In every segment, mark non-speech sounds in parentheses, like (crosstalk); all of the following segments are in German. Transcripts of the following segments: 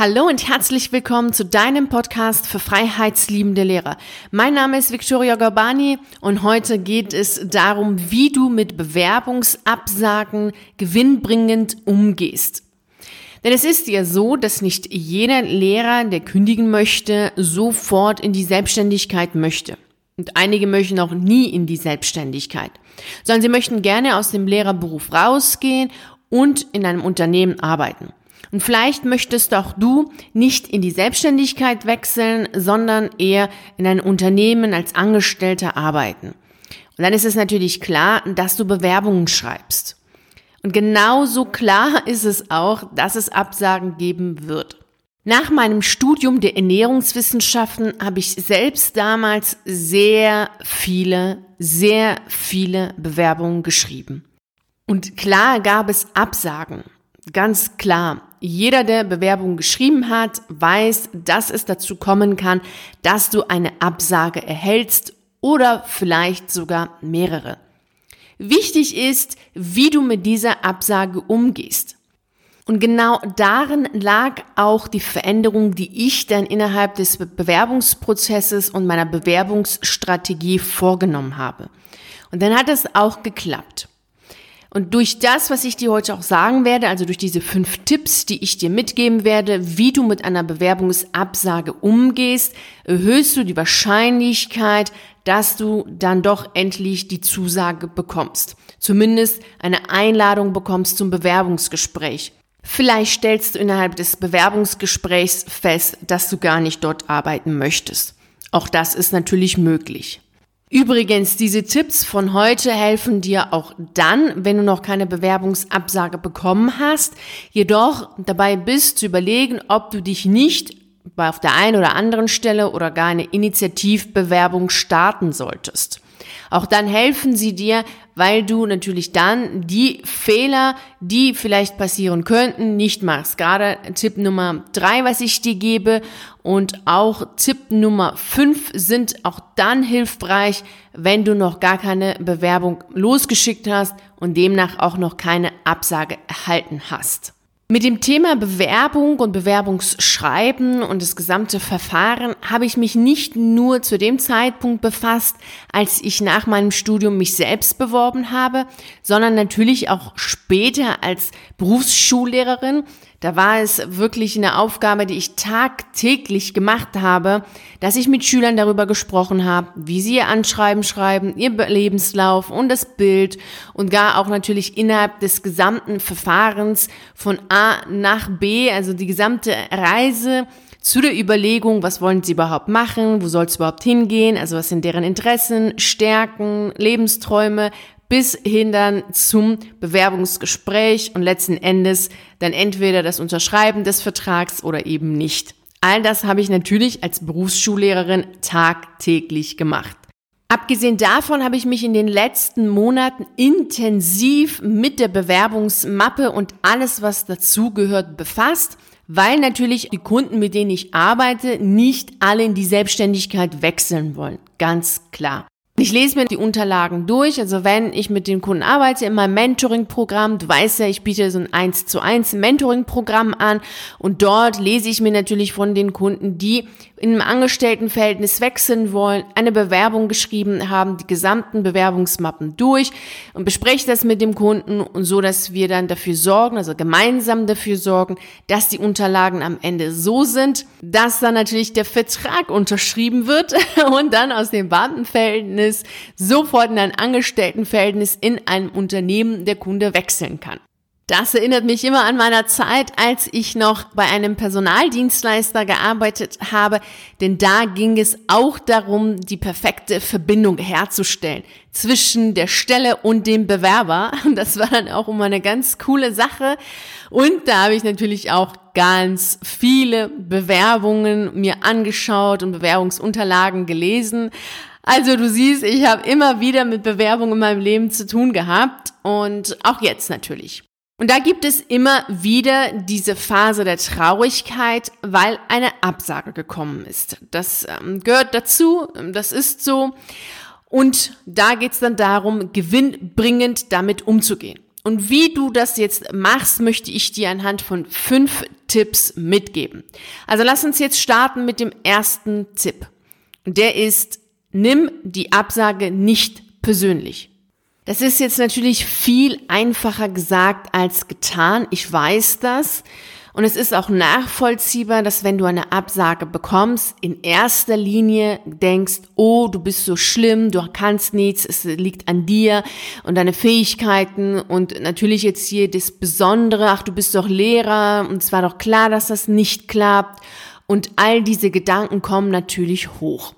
Hallo und herzlich willkommen zu deinem Podcast für freiheitsliebende Lehrer. Mein Name ist Victoria Gorbani und heute geht es darum, wie du mit Bewerbungsabsagen gewinnbringend umgehst. Denn es ist ja so, dass nicht jeder Lehrer, der kündigen möchte, sofort in die Selbstständigkeit möchte. Und einige möchten auch nie in die Selbstständigkeit, sondern sie möchten gerne aus dem Lehrerberuf rausgehen und in einem Unternehmen arbeiten. Und vielleicht möchtest auch du nicht in die Selbstständigkeit wechseln, sondern eher in ein Unternehmen als Angestellter arbeiten. Und dann ist es natürlich klar, dass du Bewerbungen schreibst. Und genauso klar (laughs) ist es auch, dass es Absagen geben wird. Nach meinem Studium der Ernährungswissenschaften habe ich selbst damals sehr viele, sehr viele Bewerbungen geschrieben. Und klar gab es Absagen. Ganz klar. Jeder, der Bewerbung geschrieben hat, weiß, dass es dazu kommen kann, dass du eine Absage erhältst oder vielleicht sogar mehrere. Wichtig ist, wie du mit dieser Absage umgehst. Und genau darin lag auch die Veränderung, die ich dann innerhalb des Bewerbungsprozesses und meiner Bewerbungsstrategie vorgenommen habe. Und dann hat es auch geklappt. Und durch das, was ich dir heute auch sagen werde, also durch diese fünf Tipps, die ich dir mitgeben werde, wie du mit einer Bewerbungsabsage umgehst, erhöhst du die Wahrscheinlichkeit, dass du dann doch endlich die Zusage bekommst. Zumindest eine Einladung bekommst zum Bewerbungsgespräch. Vielleicht stellst du innerhalb des Bewerbungsgesprächs fest, dass du gar nicht dort arbeiten möchtest. Auch das ist natürlich möglich. Übrigens, diese Tipps von heute helfen dir auch dann, wenn du noch keine Bewerbungsabsage bekommen hast, jedoch dabei bist zu überlegen, ob du dich nicht auf der einen oder anderen Stelle oder gar eine Initiativbewerbung starten solltest. Auch dann helfen sie dir, weil du natürlich dann die Fehler, die vielleicht passieren könnten, nicht machst. Gerade Tipp Nummer drei, was ich dir gebe und auch Tipp Nummer fünf sind auch dann hilfreich, wenn du noch gar keine Bewerbung losgeschickt hast und demnach auch noch keine Absage erhalten hast. Mit dem Thema Bewerbung und Bewerbungsschreiben und das gesamte Verfahren habe ich mich nicht nur zu dem Zeitpunkt befasst, als ich nach meinem Studium mich selbst beworben habe, sondern natürlich auch später als Berufsschullehrerin, da war es wirklich eine Aufgabe, die ich tagtäglich gemacht habe, dass ich mit Schülern darüber gesprochen habe, wie sie ihr Anschreiben schreiben, ihr Lebenslauf und das Bild und gar auch natürlich innerhalb des gesamten Verfahrens von A nach B, also die gesamte Reise zu der Überlegung, was wollen sie überhaupt machen, wo soll es überhaupt hingehen, also was sind deren Interessen, Stärken, Lebensträume, bis hin dann zum Bewerbungsgespräch und letzten Endes dann entweder das Unterschreiben des Vertrags oder eben nicht. All das habe ich natürlich als Berufsschullehrerin tagtäglich gemacht. Abgesehen davon habe ich mich in den letzten Monaten intensiv mit der Bewerbungsmappe und alles, was dazugehört, befasst, weil natürlich die Kunden, mit denen ich arbeite, nicht alle in die Selbstständigkeit wechseln wollen. Ganz klar. Ich lese mir die Unterlagen durch, also wenn ich mit den Kunden arbeite in meinem Mentoring-Programm, du weißt ja, ich biete so ein 1 zu 1 Mentoring-Programm an und dort lese ich mir natürlich von den Kunden, die in einem Angestelltenverhältnis wechseln wollen, eine Bewerbung geschrieben haben, die gesamten Bewerbungsmappen durch und bespreche das mit dem Kunden und so, dass wir dann dafür sorgen, also gemeinsam dafür sorgen, dass die Unterlagen am Ende so sind, dass dann natürlich der Vertrag unterschrieben wird (laughs) und dann aus dem Beamtenverhältnis sofort in ein Angestelltenverhältnis in einem Unternehmen der Kunde wechseln kann. Das erinnert mich immer an meiner Zeit, als ich noch bei einem Personaldienstleister gearbeitet habe, denn da ging es auch darum, die perfekte Verbindung herzustellen zwischen der Stelle und dem Bewerber. Und das war dann auch immer eine ganz coole Sache. Und da habe ich natürlich auch ganz viele Bewerbungen mir angeschaut und Bewerbungsunterlagen gelesen. Also du siehst, ich habe immer wieder mit Bewerbungen in meinem Leben zu tun gehabt und auch jetzt natürlich. Und da gibt es immer wieder diese Phase der Traurigkeit, weil eine Absage gekommen ist. Das ähm, gehört dazu, das ist so. Und da geht es dann darum, gewinnbringend damit umzugehen. Und wie du das jetzt machst, möchte ich dir anhand von fünf Tipps mitgeben. Also lass uns jetzt starten mit dem ersten Tipp. Der ist, nimm die Absage nicht persönlich. Das ist jetzt natürlich viel einfacher gesagt als getan. Ich weiß das. Und es ist auch nachvollziehbar, dass wenn du eine Absage bekommst, in erster Linie denkst, oh, du bist so schlimm, du kannst nichts, es liegt an dir und deine Fähigkeiten und natürlich jetzt hier das Besondere, ach, du bist doch Lehrer und es war doch klar, dass das nicht klappt und all diese Gedanken kommen natürlich hoch.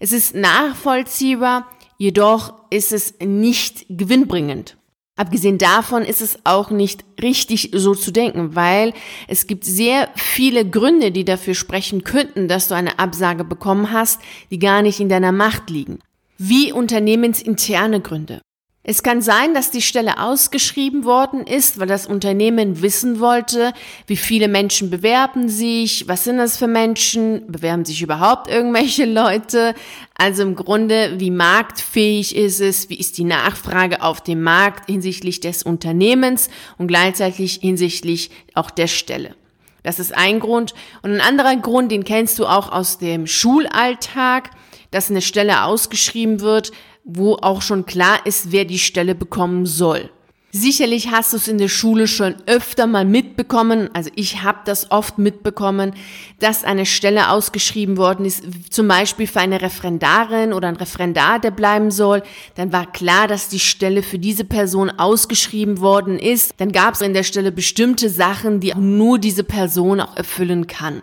Es ist nachvollziehbar, jedoch ist es nicht gewinnbringend. Abgesehen davon ist es auch nicht richtig so zu denken, weil es gibt sehr viele Gründe, die dafür sprechen könnten, dass du eine Absage bekommen hast, die gar nicht in deiner Macht liegen. Wie unternehmensinterne Gründe. Es kann sein, dass die Stelle ausgeschrieben worden ist, weil das Unternehmen wissen wollte, wie viele Menschen bewerben sich, was sind das für Menschen, bewerben sich überhaupt irgendwelche Leute. Also im Grunde, wie marktfähig ist es, wie ist die Nachfrage auf dem Markt hinsichtlich des Unternehmens und gleichzeitig hinsichtlich auch der Stelle. Das ist ein Grund. Und ein anderer Grund, den kennst du auch aus dem Schulalltag, dass eine Stelle ausgeschrieben wird, wo auch schon klar ist, wer die Stelle bekommen soll. Sicherlich hast du es in der Schule schon öfter mal mitbekommen, also ich habe das oft mitbekommen, dass eine Stelle ausgeschrieben worden ist, zum Beispiel für eine Referendarin oder ein Referendar, der bleiben soll. Dann war klar, dass die Stelle für diese Person ausgeschrieben worden ist. Dann gab es in der Stelle bestimmte Sachen, die nur diese Person auch erfüllen kann.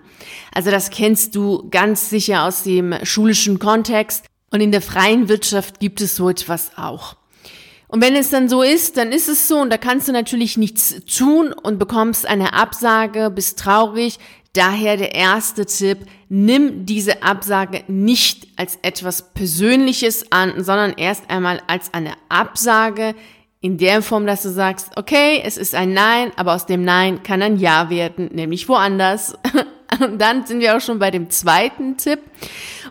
Also das kennst du ganz sicher aus dem schulischen Kontext. Und in der freien Wirtschaft gibt es so etwas auch. Und wenn es dann so ist, dann ist es so und da kannst du natürlich nichts tun und bekommst eine Absage, bist traurig. Daher der erste Tipp, nimm diese Absage nicht als etwas Persönliches an, sondern erst einmal als eine Absage in der Form, dass du sagst, okay, es ist ein Nein, aber aus dem Nein kann ein Ja werden, nämlich woanders. (laughs) Und dann sind wir auch schon bei dem zweiten Tipp.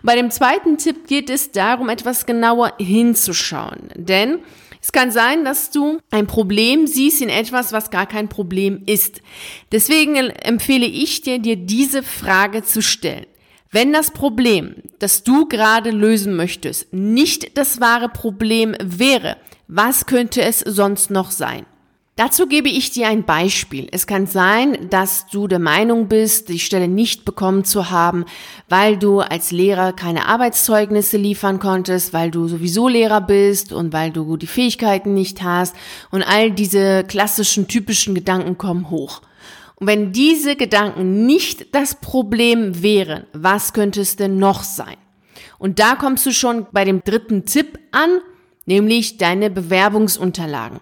Bei dem zweiten Tipp geht es darum, etwas genauer hinzuschauen. Denn es kann sein, dass du ein Problem siehst in etwas, was gar kein Problem ist. Deswegen empfehle ich dir, dir diese Frage zu stellen. Wenn das Problem, das du gerade lösen möchtest, nicht das wahre Problem wäre, was könnte es sonst noch sein? Dazu gebe ich dir ein Beispiel. Es kann sein, dass du der Meinung bist, die Stelle nicht bekommen zu haben, weil du als Lehrer keine Arbeitszeugnisse liefern konntest, weil du sowieso Lehrer bist und weil du die Fähigkeiten nicht hast und all diese klassischen, typischen Gedanken kommen hoch. Und wenn diese Gedanken nicht das Problem wären, was könnte es denn noch sein? Und da kommst du schon bei dem dritten Tipp an, nämlich deine Bewerbungsunterlagen.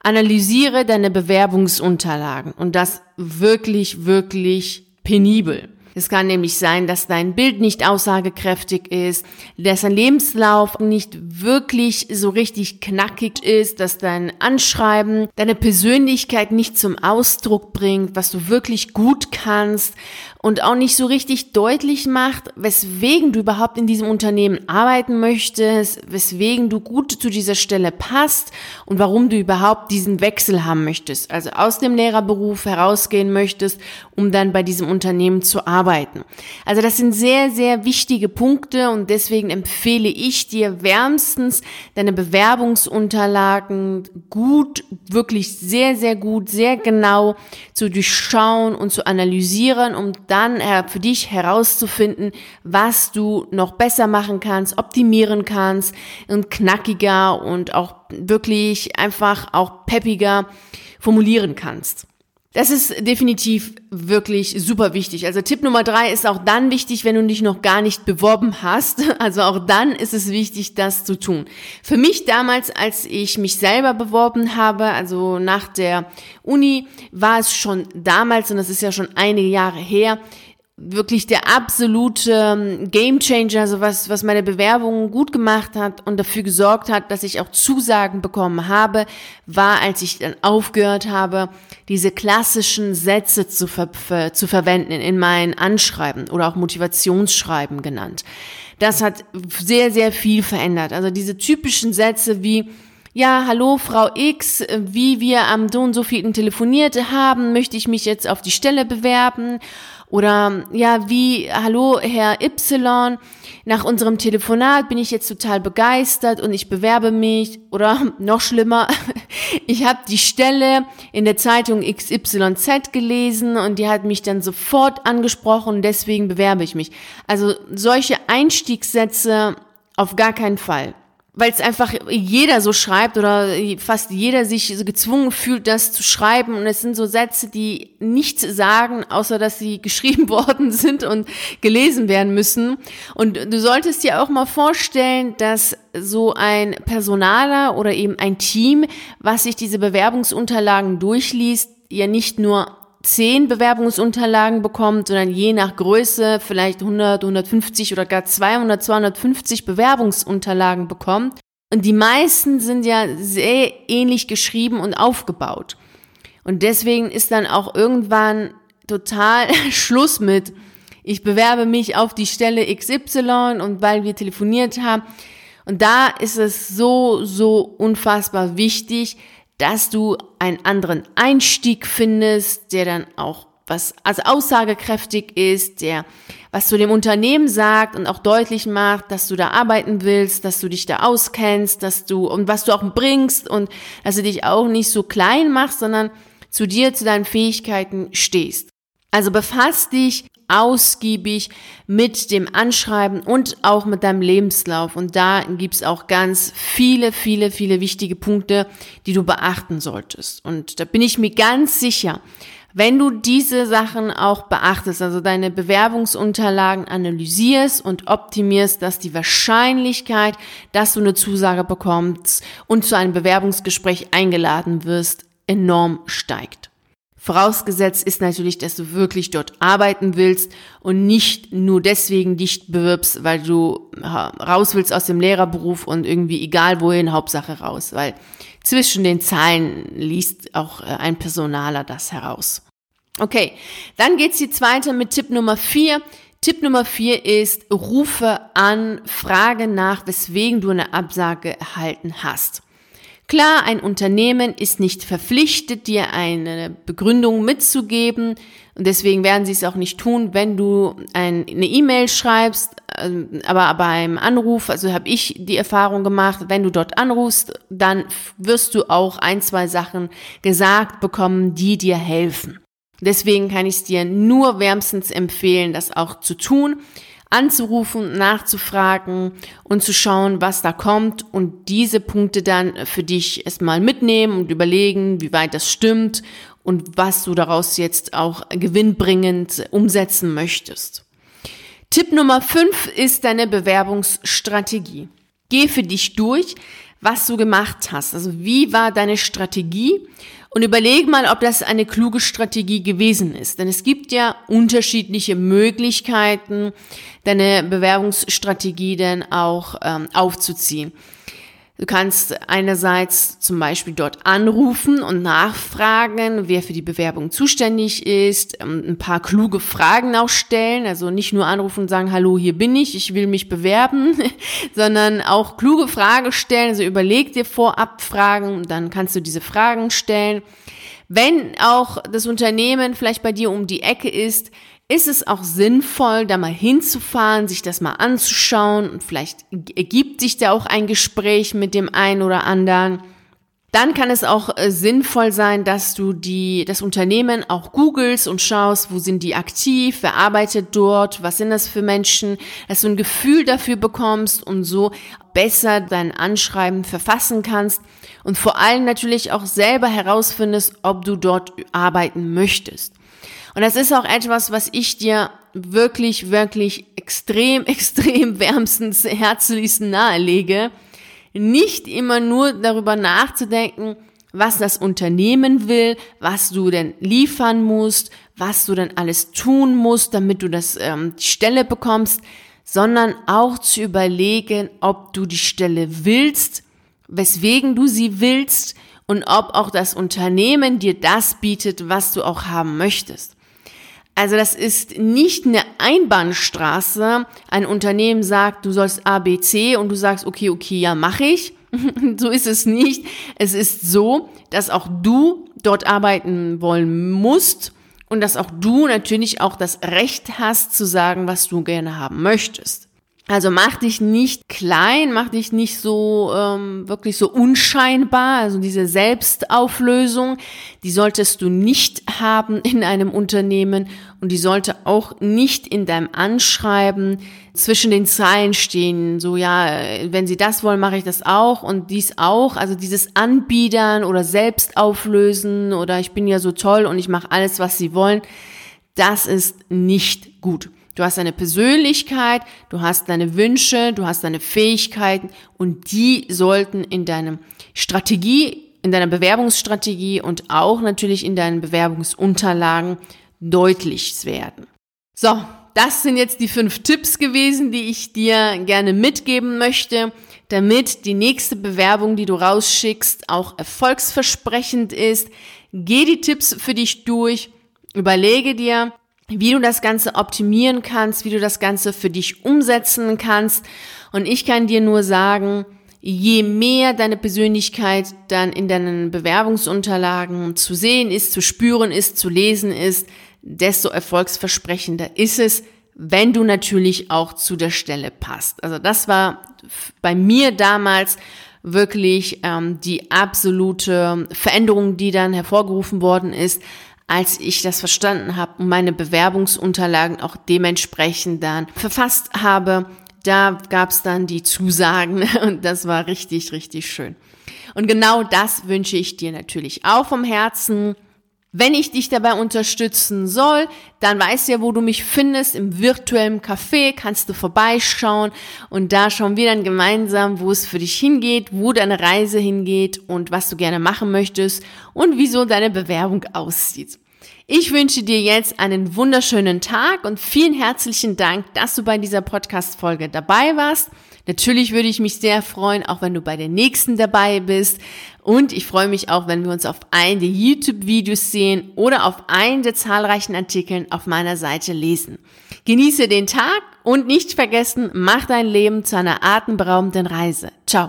Analysiere deine Bewerbungsunterlagen und das wirklich, wirklich penibel. Es kann nämlich sein, dass dein Bild nicht aussagekräftig ist, dass dein Lebenslauf nicht wirklich so richtig knackig ist, dass dein Anschreiben deine Persönlichkeit nicht zum Ausdruck bringt, was du wirklich gut kannst und auch nicht so richtig deutlich macht, weswegen du überhaupt in diesem Unternehmen arbeiten möchtest, weswegen du gut zu dieser Stelle passt und warum du überhaupt diesen Wechsel haben möchtest, also aus dem Lehrerberuf herausgehen möchtest, um dann bei diesem Unternehmen zu arbeiten. Also das sind sehr, sehr wichtige Punkte und deswegen empfehle ich dir wärmstens deine Bewerbungsunterlagen gut, wirklich sehr, sehr gut, sehr genau zu durchschauen und zu analysieren, um dann äh, für dich herauszufinden, was du noch besser machen kannst, optimieren kannst und knackiger und auch wirklich einfach auch peppiger formulieren kannst. Das ist definitiv wirklich super wichtig. Also Tipp Nummer drei ist auch dann wichtig, wenn du dich noch gar nicht beworben hast. (laughs) Also auch dann ist es wichtig, das zu tun. Für mich damals, als ich mich selber beworben habe, also nach der Uni, war es schon damals, und das ist ja schon einige Jahre her, wirklich der absolute ähm, Gamechanger, also was, was meine Bewerbung gut gemacht hat und dafür gesorgt hat, dass ich auch Zusagen bekommen habe, war, als ich dann aufgehört habe, diese klassischen Sätze zu, ver zu verwenden in meinen Anschreiben oder auch Motivationsschreiben genannt. Das hat sehr, sehr viel verändert. Also diese typischen Sätze wie, ja, hallo Frau X, wie wir am so so vielen telefoniert haben, möchte ich mich jetzt auf die Stelle bewerben. Oder ja, wie, hallo Herr Y, nach unserem Telefonat bin ich jetzt total begeistert und ich bewerbe mich. Oder (laughs) noch schlimmer, (laughs) ich habe die Stelle in der Zeitung XYZ gelesen und die hat mich dann sofort angesprochen und deswegen bewerbe ich mich. Also solche Einstiegssätze auf gar keinen Fall weil es einfach jeder so schreibt oder fast jeder sich so gezwungen fühlt, das zu schreiben. Und es sind so Sätze, die nichts sagen, außer dass sie (laughs) geschrieben worden sind und gelesen werden müssen. Und du solltest dir auch mal vorstellen, dass so ein Personaler oder eben ein Team, was sich diese Bewerbungsunterlagen durchliest, ja nicht nur zehn Bewerbungsunterlagen bekommt, sondern je nach Größe vielleicht 100, 150 oder gar 200, 250 Bewerbungsunterlagen bekommt. Und die meisten sind ja sehr ähnlich geschrieben und aufgebaut. Und deswegen ist dann auch irgendwann total (laughs) Schluss mit, ich bewerbe mich auf die Stelle XY und weil wir telefoniert haben. Und da ist es so, so unfassbar wichtig, dass du einen anderen Einstieg findest, der dann auch was also aussagekräftig ist, der was zu dem Unternehmen sagt und auch deutlich macht, dass du da arbeiten willst, dass du dich da auskennst, dass du und was du auch bringst und dass du dich auch nicht so klein machst, sondern zu dir, zu deinen Fähigkeiten stehst. Also befasst dich ausgiebig mit dem Anschreiben und auch mit deinem Lebenslauf. Und da gibt's auch ganz viele, viele, viele wichtige Punkte, die du beachten solltest. Und da bin ich mir ganz sicher, wenn du diese Sachen auch beachtest, also deine Bewerbungsunterlagen analysierst und optimierst, dass die Wahrscheinlichkeit, dass du eine Zusage bekommst und zu einem Bewerbungsgespräch eingeladen wirst, enorm steigt. Vorausgesetzt ist natürlich, dass du wirklich dort arbeiten willst und nicht nur deswegen dich bewirbst, weil du raus willst aus dem Lehrerberuf und irgendwie egal wohin, Hauptsache raus, weil zwischen den Zahlen liest auch äh, ein Personaler das heraus. Okay, dann geht's die zweite mit Tipp Nummer vier. Tipp Nummer vier ist, rufe an, frage nach, weswegen du eine Absage erhalten hast. Klar, ein Unternehmen ist nicht verpflichtet, dir eine Begründung mitzugeben. Und deswegen werden sie es auch nicht tun, wenn du eine E-Mail schreibst. Ähm, aber beim Anruf, also habe ich die Erfahrung gemacht, wenn du dort anrufst, dann wirst du auch ein, zwei Sachen gesagt bekommen, die dir helfen. Deswegen kann ich es dir nur wärmstens empfehlen, das auch zu tun anzurufen, nachzufragen und zu schauen, was da kommt und diese Punkte dann für dich erstmal mitnehmen und überlegen, wie weit das stimmt und was du daraus jetzt auch gewinnbringend umsetzen möchtest. Tipp Nummer 5 ist deine Bewerbungsstrategie. Geh für dich durch, was du gemacht hast. Also wie war deine Strategie und überleg mal, ob das eine kluge Strategie gewesen ist. Denn es gibt ja unterschiedliche Möglichkeiten, deine Bewerbungsstrategie dann auch ähm, aufzuziehen. Du kannst einerseits zum Beispiel dort anrufen und nachfragen, wer für die Bewerbung zuständig ist, ähm, ein paar kluge Fragen auch stellen, also nicht nur anrufen und sagen, hallo, hier bin ich, ich will mich bewerben, (laughs) sondern auch kluge Fragen stellen, also überleg dir vorab Fragen, dann kannst du diese Fragen stellen. Wenn auch das Unternehmen vielleicht bei dir um die Ecke ist, ist es auch sinnvoll, da mal hinzufahren, sich das mal anzuschauen und vielleicht ergibt sich da auch ein Gespräch mit dem einen oder anderen. Dann kann es auch äh, sinnvoll sein, dass du die, das Unternehmen auch googelst und schaust, wo sind die aktiv, wer arbeitet dort, was sind das für Menschen, dass du ein Gefühl dafür bekommst und so besser dein Anschreiben verfassen kannst und vor allem natürlich auch selber herausfindest, ob du dort arbeiten möchtest. Und das ist auch etwas, was ich dir wirklich, wirklich extrem, (laughs) extrem wärmstens, herzlichst nahelege. Nicht immer nur darüber nachzudenken, was das Unternehmen will, was du denn liefern musst, was du denn alles tun musst, damit du das ähm, die Stelle bekommst, sondern auch zu überlegen, ob du die Stelle willst, weswegen du sie willst und ob auch das Unternehmen dir das bietet, was du auch haben möchtest. Also das ist nicht eine Einbahnstraße. Ein Unternehmen sagt, du sollst A, B, C und du sagst, okay, okay, ja, mache ich. (laughs) so ist es nicht. Es ist so, dass auch du dort arbeiten wollen musst und dass auch du natürlich auch das Recht hast zu sagen, was du gerne haben möchtest. Also mach dich nicht klein, mach dich nicht so ähm, wirklich so unscheinbar. Also diese Selbstauflösung, die solltest du nicht haben in einem Unternehmen und die sollte auch nicht in deinem Anschreiben zwischen den Zeilen stehen. So ja, wenn Sie das wollen, mache ich das auch und dies auch. Also dieses Anbiedern oder Selbstauflösen oder ich bin ja so toll und ich mache alles, was Sie wollen, das ist nicht gut. Du hast deine Persönlichkeit, du hast deine Wünsche, du hast deine Fähigkeiten und die sollten in deinem Strategie, in deiner Bewerbungsstrategie und auch natürlich in deinen Bewerbungsunterlagen deutlich werden. So, das sind jetzt die fünf Tipps gewesen, die ich dir gerne mitgeben möchte, damit die nächste Bewerbung, die du rausschickst, auch erfolgsversprechend ist. Geh die Tipps für dich durch, überlege dir, wie du das Ganze optimieren kannst, wie du das Ganze für dich umsetzen kannst. Und ich kann dir nur sagen, je mehr deine Persönlichkeit dann in deinen Bewerbungsunterlagen zu sehen ist, zu spüren ist, zu lesen ist, desto erfolgsversprechender ist es, wenn du natürlich auch zu der Stelle passt. Also das war bei mir damals wirklich ähm, die absolute Veränderung, die dann hervorgerufen worden ist, als ich das verstanden habe und meine Bewerbungsunterlagen auch dementsprechend dann verfasst habe, da gab es dann die Zusagen (laughs) und das war richtig, richtig schön. Und genau das wünsche ich dir natürlich auch vom Herzen. Wenn ich dich dabei unterstützen soll, dann weißt du ja, wo du mich findest. Im virtuellen Café kannst du vorbeischauen und da schauen wir dann gemeinsam, wo es für dich hingeht, wo deine Reise hingeht und was du gerne machen möchtest und wieso deine Bewerbung aussieht. Ich wünsche dir jetzt einen wunderschönen Tag und vielen herzlichen Dank, dass du bei dieser Podcast-Folge dabei warst. Natürlich würde ich mich sehr freuen, auch wenn du bei der nächsten dabei bist. Und ich freue mich auch, wenn wir uns auf einen der YouTube-Videos sehen oder auf einen der zahlreichen Artikeln auf meiner Seite lesen. Genieße den Tag und nicht vergessen, mach dein Leben zu einer atemberaubenden Reise. Ciao.